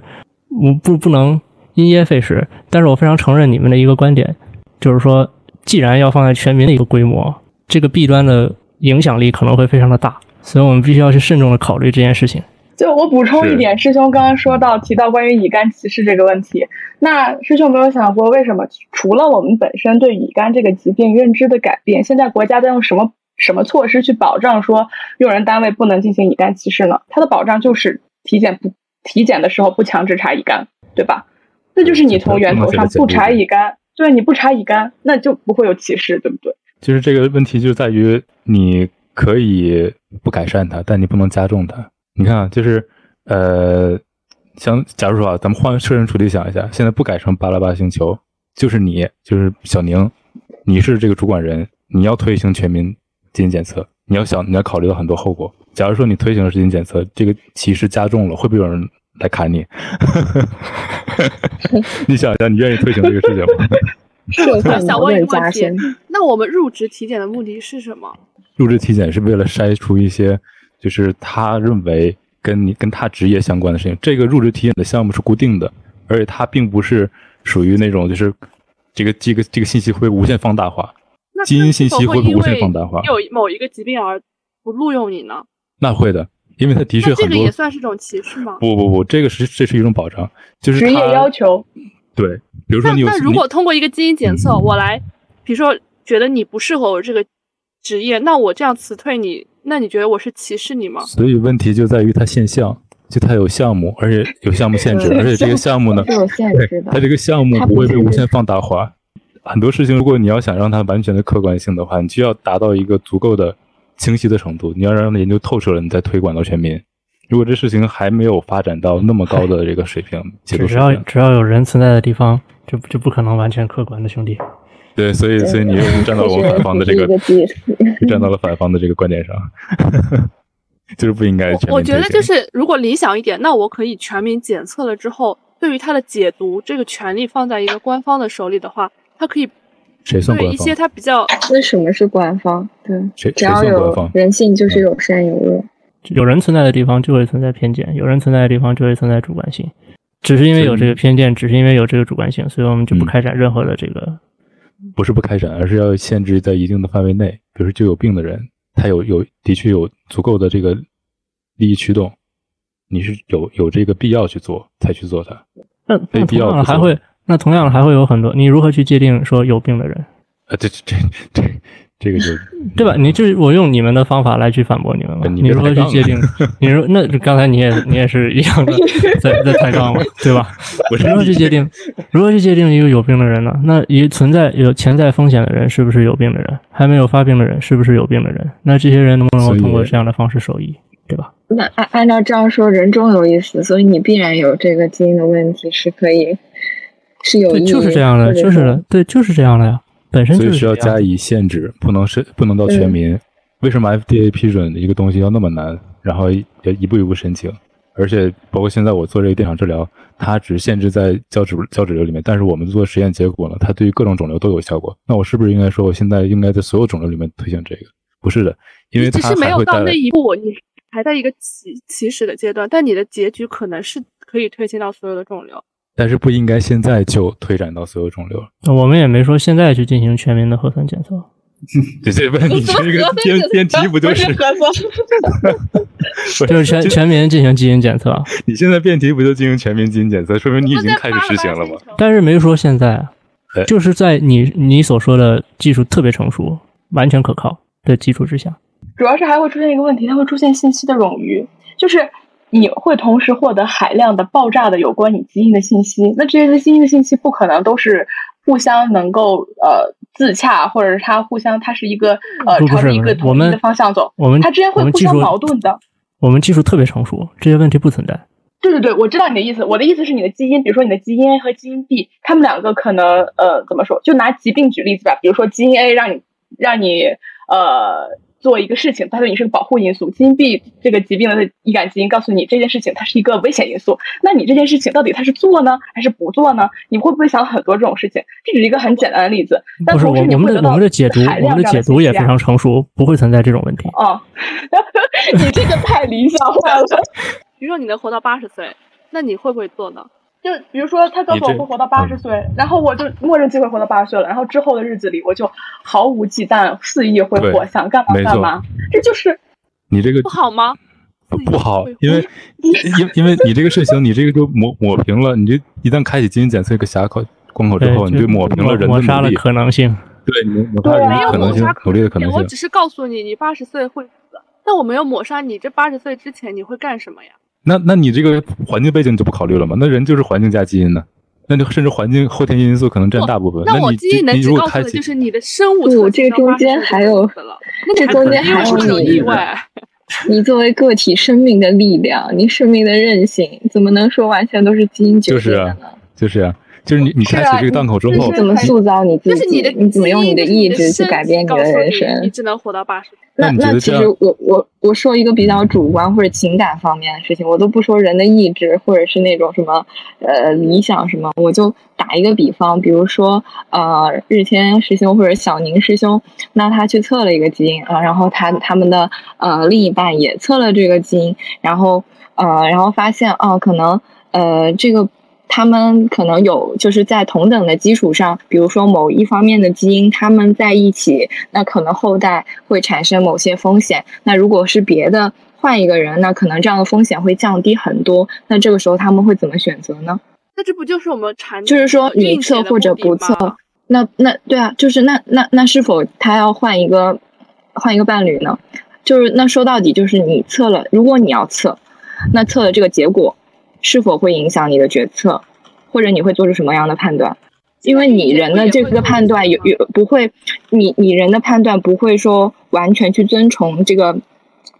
我不不能因噎废食。但是我非常承认你们的一个观点，就是说，既然要放在全民的一个规模，这个弊端的影响力可能会非常的大，所以我们必须要去慎重的考虑这件事情。就我补充一点，师兄刚刚说到提到关于乙肝歧视这个问题，那师兄没有想过，为什么除了我们本身对乙肝这个疾病认知的改变，现在国家在用什么什么措施去保障说用人单位不能进行乙肝歧视呢？它的保障就是体检不体检的时候不强制查乙肝，对吧？那就是你从源头上不查乙肝，对，你不查乙肝，那就不会有歧视，对不对？其实这个问题就在于你可以不改善它，但你不能加重它。你看，就是，呃，像假如说啊，咱们换设身处地想一下，现在不改成巴拉巴星球，就是你，就是小宁，你是这个主管人，你要推行全民基因检测，你要想，你要考虑到很多后果。假如说你推行了基因检测，这个歧视加重了，会不会有人来砍你？你想一下，你愿意推行这个事情吗？我想问一个问题，那我们入职体检的目的是什么？入职体检是为了筛出一些。就是他认为跟你跟他职业相关的事情，这个入职体检的项目是固定的，而且它并不是属于那种就是这个这个这个信息会无限放大化，基因信息会无限放大化。有某一个疾病而不录用你呢？那会的，因为他的确很多。这个也算是种歧视吗？不不不，这个是这是一种保障，就是职业要求。对，比如说你有。那如果通过一个基因检测，我来，比如说觉得你不适合我这个职业，那我这样辞退你。那你觉得我是歧视你吗？所以问题就在于它现象，就它有项目，而且有项目限制，而且这个项目呢，有限制的。它这个项目不会被无限放大化。很多事情，如果你要想让它完全的客观性的话，你就要达到一个足够的清晰的程度。你要让它研究透彻了，你再推广到全民。如果这事情还没有发展到那么高的这个水平，只要只要有人存在的地方，就就不可能完全客观的，兄弟。对，所以所以你又 站到了我反方的这个，站到了反方的这个观点上，就是不应该。我觉得就是，如果理想一点，那我可以全民检测了之后，对于它的解读这个权利放在一个官方的手里的话，他可以谁算官方？一些他比较。那什么是官方？对，谁只要有人性，就是有善有恶。有人存在的地方就会存在偏见，有人存在的地方就会存在主观性。只是因为有这个偏见，只是因为有这个主观性，所以我们就不开展任何的这个。不是不开展，而是要限制在一定的范围内。比如说，就有病的人，他有有的确有足够的这个利益驱动，你是有有这个必要去做才去做它。那那同样的还会，那同样的还会有很多。你如何去界定说有病的人？啊，这这这。这个就 对吧？你就是我用你们的方法来去反驳你们嘛？你如何去界定？你说那刚才你也你也是一样的，在在抬杠嘛，对吧？如何去界定？如何去界定一个有病的人呢？那一存在有潜在风险的人是不是有病的人？还没有发病的人是不是有病的人？那这些人能不能够通过这样的方式受益？对吧？那按按照这样说，人终有一死，所以你必然有这个基因的问题是可以是有对，就是这样的，就是对，就是这样的呀。本身就是需要加以限制，不能是不能到全民。为什么 FDA 批准一个东西要那么难？然后要一步一步申请，而且包括现在我做这个电场治疗，它只限制在胶质胶质瘤里面。但是我们做实验结果呢，它对于各种肿瘤都有效果。那我是不是应该说，我现在应该在所有肿瘤里面推行这个？不是的，因为它只是没有到那一步，你还在一个起起始的阶段，但你的结局可能是可以推进到所有的肿瘤。但是不应该现在就推展到所有肿瘤。我们也没说现在去进行全民的核酸检测。对，这问你这个辩辩题 不就是核酸？就是全全民进行基因检测。你现在辩题不就进行全民基因检测，说明你已经开始实行了吗？但是没说现在，就是在你你所说的技术特别成熟、完全可靠的基础之下。主要是还会出现一个问题，它会出现信息的冗余，就是你会同时获得海量的爆炸的有关你基因的信息，那这些基因的信息不可能都是互相能够呃。自洽，或者是它互相，它是一个呃朝着一个统一的方向走。我们它之间会互相矛盾的。我们技术特别成熟，这些问题不存在。对对对，我知道你的意思。我的意思是你的基因，比如说你的基因 A 和基因 B，他们两个可能呃怎么说？就拿疾病举例子吧。比如说基因 A 让你让你呃。做一个事情，它对你是个保护因素。基因 B 这个疾病的易感基因告诉你这件事情它是一个危险因素。那你这件事情到底它是做呢，还是不做呢？你会不会想很多这种事情？这只是一个很简单的例子。不是我我们的我们的解读，我们的解读也非常成熟，不会存在这种问题。哦，你这个太理想化了。比如说你能活到八十岁，那你会不会做呢？就比如说，他告诉我会活到八十岁，然后我就默认机会活到八十岁了，然后之后的日子里，我就毫无忌惮、肆意挥霍，想干嘛干嘛。这就是你这个不好吗？不好，因为因因为你这个事情，你这个就抹抹平了。你这一旦开启基因检测一个峡口关口之后，你就抹平了人的抹杀了可能性。对，你抹杀人可能性，努力的可能性。我只是告诉你，你八十岁会死，但我没有抹杀你这八十岁之前你会干什么呀？那那你这个环境背景就不考虑了吗？那人就是环境加基因呢？那就甚至环境后天因素可能占大部分。那我基因能只告诉的就是你的生物不，这个中间还有，这中间还有意外。你作为个体生命的力量，你生命的韧性，怎么能说完全都是基因决定的呢？就是啊，就是你你开启这个档口之后，怎么塑造你自己？你怎么用你的意志去改变你的人生？你只能活到八十。那那其实我我我说一个比较主观或者情感方面的事情，我都不说人的意志或者是那种什么呃理想什么，我就打一个比方，比如说呃日天师兄或者小宁师兄，那他去测了一个基因啊，然后他他们的呃另一半也测了这个基因，然后呃然后发现哦可能呃这个。他们可能有，就是在同等的基础上，比如说某一方面的基因，他们在一起，那可能后代会产生某些风险。那如果是别的换一个人，那可能这样的风险会降低很多。那这个时候他们会怎么选择呢？那这不就是我们产就是说你测或者不测？那那对啊，就是那那那是否他要换一个换一个伴侣呢？就是那说到底就是你测了，如果你要测，那测的这个结果。是否会影响你的决策，或者你会做出什么样的判断？因为你人的这个判断有有不会，你你人的判断不会说完全去遵从这个。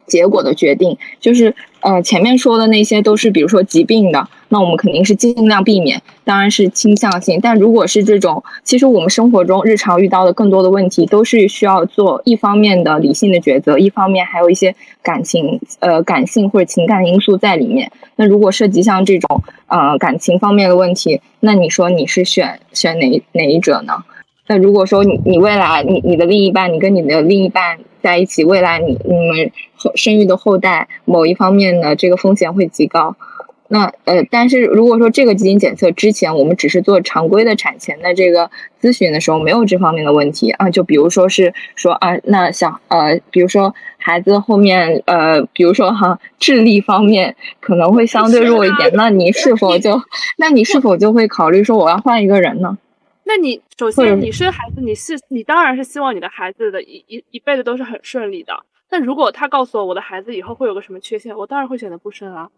结果的决定就是，呃，前面说的那些都是，比如说疾病的，那我们肯定是尽量避免，当然是倾向性。但如果是这种，其实我们生活中日常遇到的更多的问题，都是需要做一方面的理性的抉择，一方面还有一些感情，呃，感性或者情感因素在里面。那如果涉及像这种，呃，感情方面的问题，那你说你是选选哪哪一者呢？那如果说你你未来你你的另一半，你跟你的另一半在一起，未来你你们后生育的后代某一方面的这个风险会极高。那呃，但是如果说这个基因检测之前我们只是做常规的产前的这个咨询的时候，没有这方面的问题啊，就比如说是说啊，那小呃，比如说孩子后面呃，比如说哈智力方面可能会相对弱一点，那你是否就那你是否就会考虑说我要换一个人呢？那你首先你生孩子，你是你当然是希望你的孩子的一一一辈子都是很顺利的。但如果他告诉我我的孩子以后会有个什么缺陷，我当然会选择不生啊。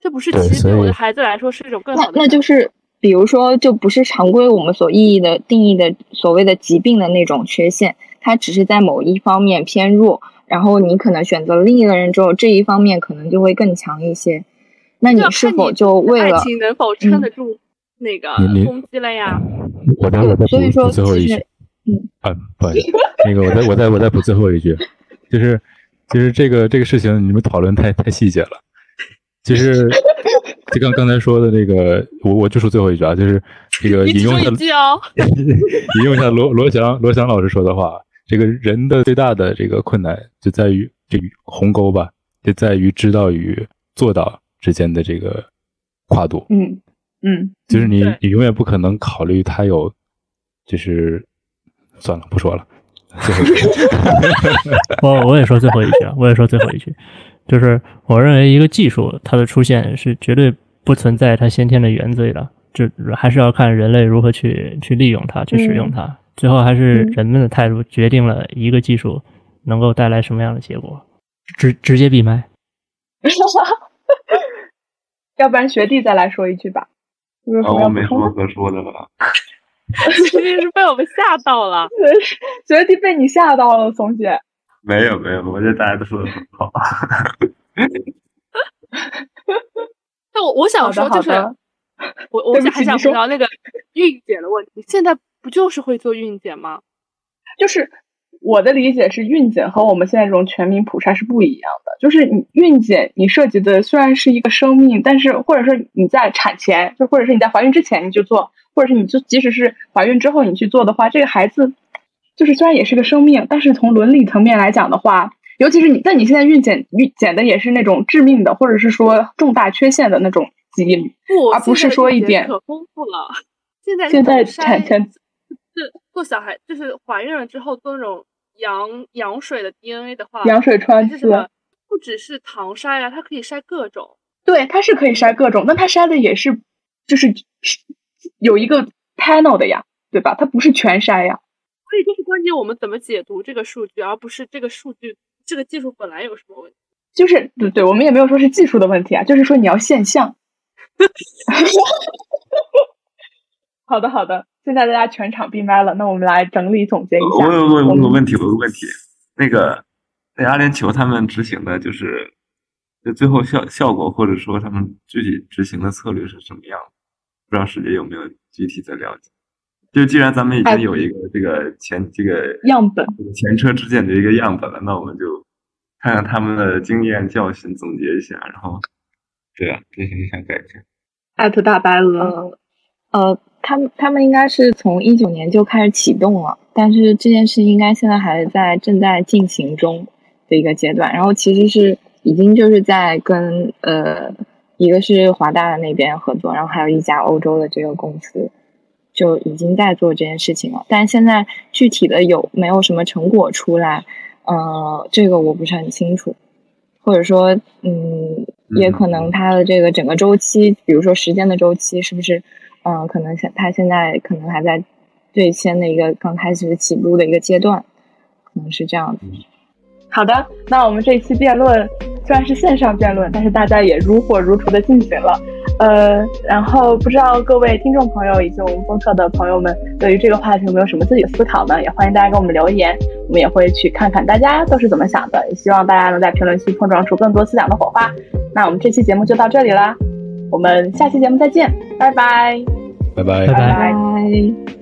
这不是其实对我的孩子来说是一种更好的。那那就是比如说，就不是常规我们所意义的定义的所谓的疾病的那种缺陷，它只是在某一方面偏弱，然后你可能选择另一个人之后，这一方面可能就会更强一些。那你是否就为了爱情能否撑得住？那个攻击了呀！我待我再补最后一句，嗯。啊，不好意思，那个我再我再我再补最后一句，就是就是这个这个事情你们讨论太太细节了，其实就刚刚才说的那个，我我就说最后一句啊，就是这个引用一下，引用一下罗罗翔罗翔老师说的话，这个人的最大的这个困难就在于这鸿沟吧，就在于知道与做到之间的这个跨度，嗯。嗯，就是你你永远不可能考虑它有，就是算了，不说了。最后一句，我我也说最后一句啊，我也说最后一句，就是我认为一个技术它的出现是绝对不存在它先天的原罪的，就还是要看人类如何去去利用它，去使用它。最后还是人们的态度决定了一个技术能够带来什么样的结果。直直接闭麦。要不然学弟再来说一句吧。我没什么可说的了。学弟是被我们吓到了。学弟被你吓到了，松姐。没有没有，我觉得大家都说的很好。那我我想说就是，我我还想聊那个孕检的问题。现在不就是会做孕检吗？就是。我的理解是，孕检和我们现在这种全民普查是不一样的。就是你孕检，你涉及的虽然是一个生命，但是或者说你在产前，就或者是你在怀孕之前你就做，或者是你就即使是怀孕之后你去做的话，这个孩子就是虽然也是个生命，但是从伦理层面来讲的话，尤其是你，但你现在孕检孕检的也是那种致命的，或者是说重大缺陷的那种基因，而不是说一点可丰富了。现在现在产前是做小孩，就是怀孕了之后做那种。羊羊水的 DNA 的话，羊水穿刺不只是糖筛啊，它可以筛各种。对，它是可以筛各种，那它筛的也是就是有一个 panel 的呀，对吧？它不是全筛呀。所以就是关键，我们怎么解读这个数据，而不是这个数据这个技术本来有什么问题？就是对对，我们也没有说是技术的问题啊，就是说你要现象。好的，好的。现在大家全场闭麦了，那我们来整理总结一下。我有个问个问题，我有个问题，那个那阿联酋他们执行的就是，就最后效效果或者说他们具体执行的策略是什么样的？不知道师姐有没有具体的了解？就既然咱们已经有一个这个前这个样本前车之鉴的一个样本了，那我们就看看他们的经验教训，总结一下，然后对啊，进行一下改进。艾特大白鹅，呃。他们他们应该是从一九年就开始启动了，但是这件事应该现在还在正在进行中的一个阶段。然后其实是已经就是在跟呃一个是华大的那边合作，然后还有一家欧洲的这个公司就已经在做这件事情了。但现在具体的有没有什么成果出来，呃，这个我不是很清楚，或者说嗯，也可能它的这个整个周期，比如说时间的周期是不是？嗯，可能现他现在可能还在最先的一个刚开始起步的一个阶段，可能是这样子。好的，那我们这一期辩论虽然是线上辩论，但是大家也如火如荼的进行了。呃，然后不知道各位听众朋友以及我们播客的朋友们对于这个话题有没有什么自己的思考呢？也欢迎大家给我们留言，我们也会去看看大家都是怎么想的。也希望大家能在评论区碰撞出更多思想的火花。那我们这期节目就到这里啦。我们下期节目再见，拜拜，拜拜，拜拜。